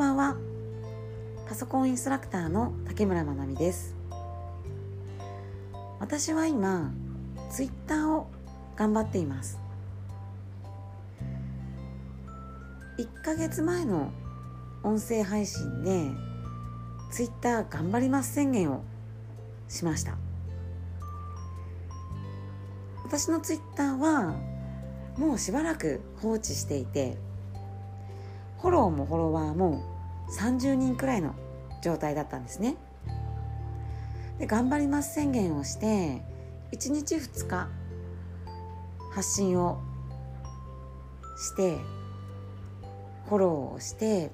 ばんは。パソコンインストラクターの竹村まなみです。私は今ツイッターを頑張っています。1ヶ月前の音声配信でツイッター頑張ります宣言をしました。私のツイッターはもうしばらく放置していてフォローもフォロワーも30人くらいの状態だったんですねで頑張ります宣言をして1日2日発信をしてフォローをして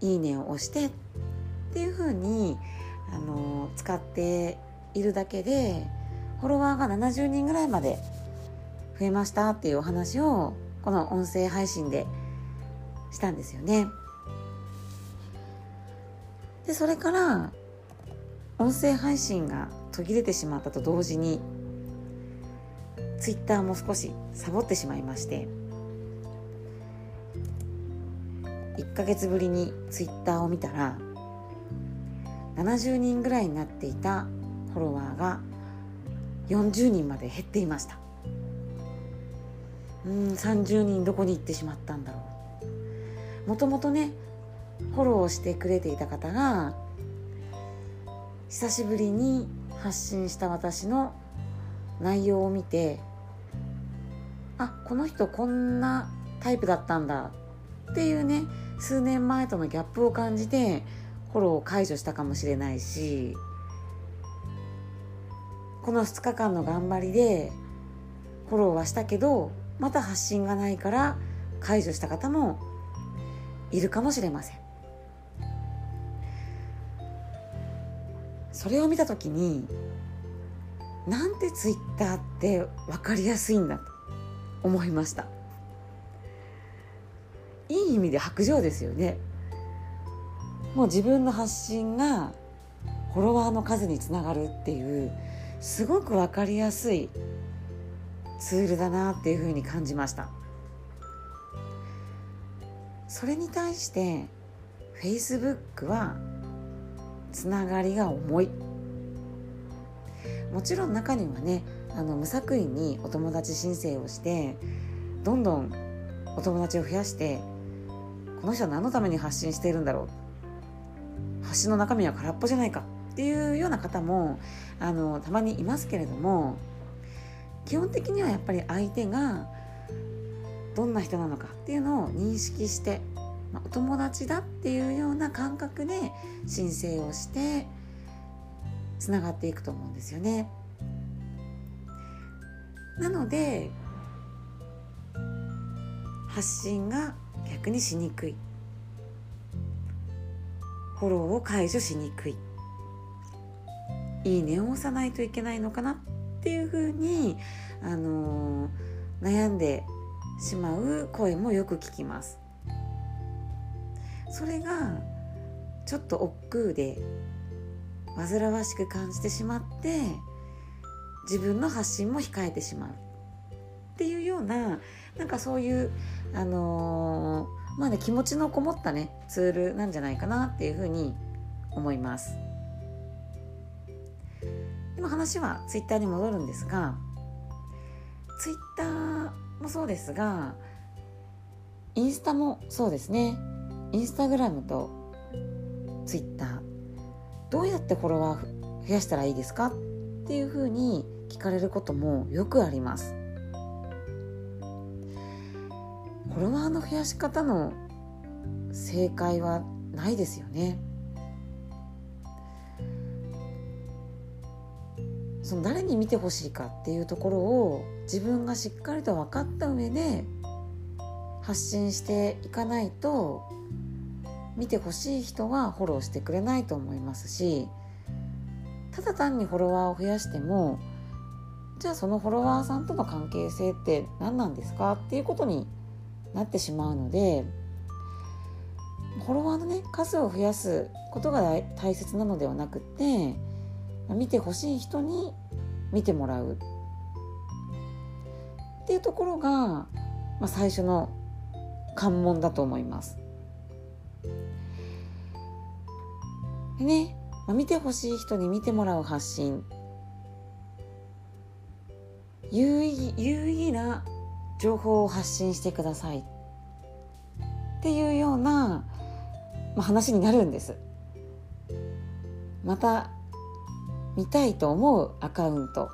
いいねを押してっていうふうにあの使っているだけでフォロワーが70人ぐらいまで増えましたっていうお話をこの音声配信でしたんですよね。でそれから音声配信が途切れてしまったと同時にツイッターも少しサボってしまいまして1ヶ月ぶりにツイッターを見たら70人ぐらいになっていたフォロワーが40人まで減っていました。うん30人どこに行ってしまったんだろう。もともとねフォローしてくれていた方が久しぶりに発信した私の内容を見てあこの人こんなタイプだったんだっていうね数年前とのギャップを感じてフォローを解除したかもしれないしこの2日間の頑張りでフォローはしたけどまた発信がないから解除した方もいるかもしれません。それを見た時になんてツイッターって分かりやすいんだと思いました。いい意味で白状ですよね。もう自分の発信がフォロワーの数につながるっていうすごく分かりやすいツールだなっていうふうに感じました。それに対して Facebook はつながりが重い。もちろん中にはねあの無作為にお友達申請をしてどんどんお友達を増やしてこの人は何のために発信しているんだろう。発信の中身は空っぽじゃないか。っていうような方もあのたまにいますけれども基本的にはやっぱり相手がどんな人なのかっていうのを認識して、まあ、お友達だっていうような感覚で申請をしてつながっていくと思うんですよね。なので発信が逆にしにくいフォローを解除しにくいいいねを押さないといけないのかなっていうふうに、あのー、悩んでしまう声もよく聞きます。それがちょっと億劫で煩わしく感じてしまって自分の発信も控えてしまうっていうようななんかそういうあのー、まあね気持ちのこもったねツールなんじゃないかなっていうふうに思います。今話はツイッターに戻るんですがツイッターもそうですがインスタもそうですねインスタグラムとツイッターどうやってフォロワー増やしたらいいですかっていうふうに聞かれることもよくあります。フォロワーの増やし方の正解はないですよね。その誰に見てほしいかっていうところを自分がしっかりと分かった上で発信していかないと見てほしい人はフォローしてくれないと思いますしただ単にフォロワーを増やしてもじゃあそのフォロワーさんとの関係性って何なんですかっていうことになってしまうのでフォロワーのね数を増やすことが大切なのではなくて見てほしい人に見てもらうっていうところが、まあ、最初の関門だと思います。でね、まあ、見てほしい人に見てもらう発信。有意義有意義な情報を発信してください。っていうような、まあ、話になるんです。また見たいと思うアカウント。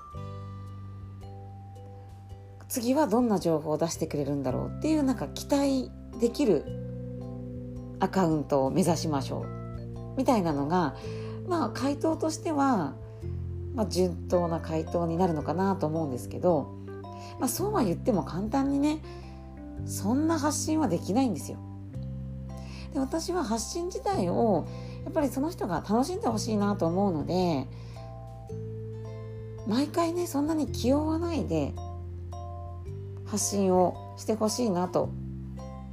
次はどんな情報を出してくれるんだろうっていうなんか期待できるアカウントを目指しましょうみたいなのがまあ回答としては、まあ、順当な回答になるのかなと思うんですけど、まあ、そうは言っても簡単にねそんな発信はできないんですよ。で私は発信自体をやっぱりその人が楽しんでほしいなと思うので毎回ねそんなに気負わないで発信をしてほしいなと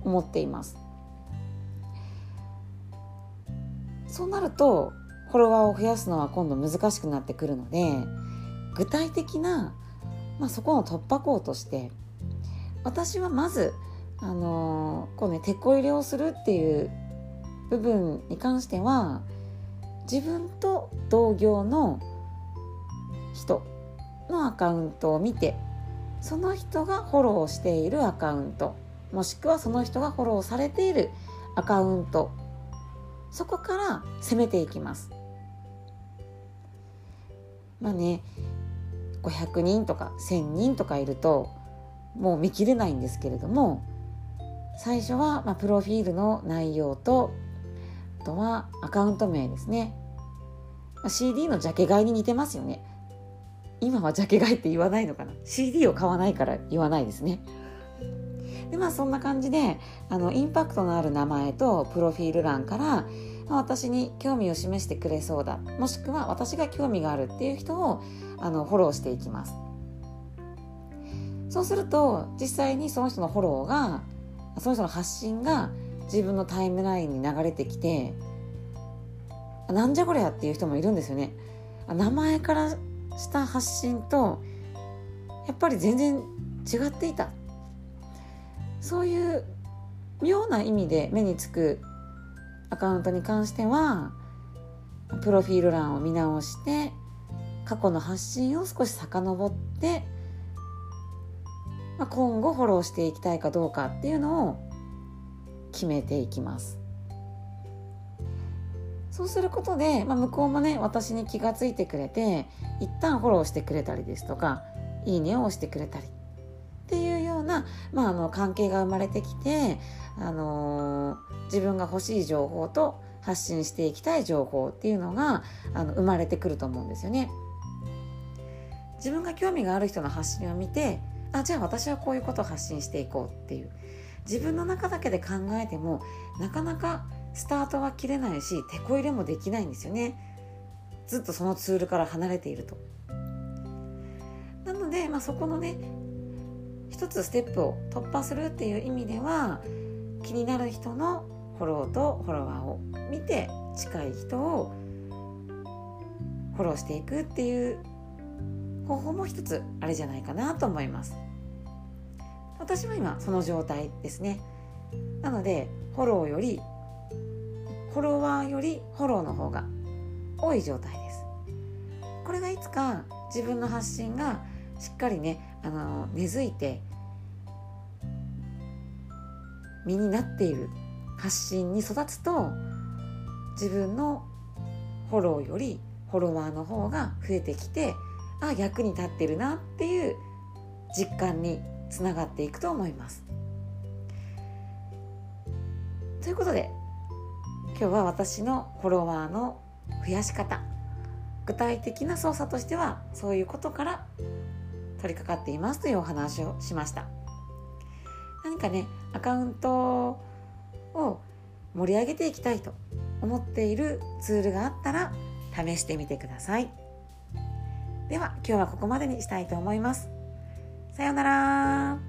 思っていますそうなるとフォロワーを増やすのは今度難しくなってくるので具体的な、まあ、そこの突破口として私はまずあのー、こうね手こ入れをするっていう部分に関しては自分と同業の人のアカウントを見てその人がフォローしているアカウントもしくはその人がフォローされているアカウントそこから攻めていきます。まあね500人とか1000人とかいるともう見切れないんですけれども最初はまプロフィールの内容とあとはアカウント名ですね。ま CD のジャケ買いに似てますよね。今はジャケ買いって言わないのかな。CD を買わないから言わないですね。でまあそんな感じであのインパクトのある名前とプロフィール欄から、私に興味を示してくれそうだ。もしくは私が興味があるっていう人をあのフォローしていきます。そうすると実際にその人のフォローがその人の発信が自分のタイムラインに流れてきてなんじゃこりゃっていう人もいるんですよね。名前からした発信とやっぱり全然違っていた。そういう妙な意味で目につくアカウントに関してはプロフィール欄を見直して過去の発信を少し遡って、まあ、今後フォローしていきたいかどうかっていうのを決めていきます。そうすることで、まあ、向こうもね私に気が付いてくれて一旦フォローしてくれたりですとかいいねを押してくれたりな、まあ、あの関係が生まれてきて、あのー、自分が欲しい情報と発信していきたい情報っていうのがあの生まれてくると思うんですよね。自分が興味がある人の発信を見てあじゃあ私はこういうことを発信していこうっていう。自分の中だけで考えてもなかなかスタートは切れないし手こ入れもできないんですよね。ずっとそのツールから離れていると。なので、まあ、そこのね一つステップを突破するっていう意味では気になる人のフォローとフォロワーを見て近い人をフォローしていくっていう方法も一つあれじゃないかなと思います。私は今その状態ですね。なのでフォローよりフォロワーよりフォローの方が多い状態です。これがいつか自分の発信がしっかりねあの根付いて身になっている発信に育つと自分のフォローよりフォロワーの方が増えてきてあ役に立ってるなっていう実感につながっていくと思います。ということで今日は私のフォロワーの増やし方具体的な操作としてはそういうことから取り掛かっていますというお話をしました。何かねアカウントを盛り上げていきたいと思っているツールがあったら試してみてください。では今日はここまでにしたいと思います。さようなら。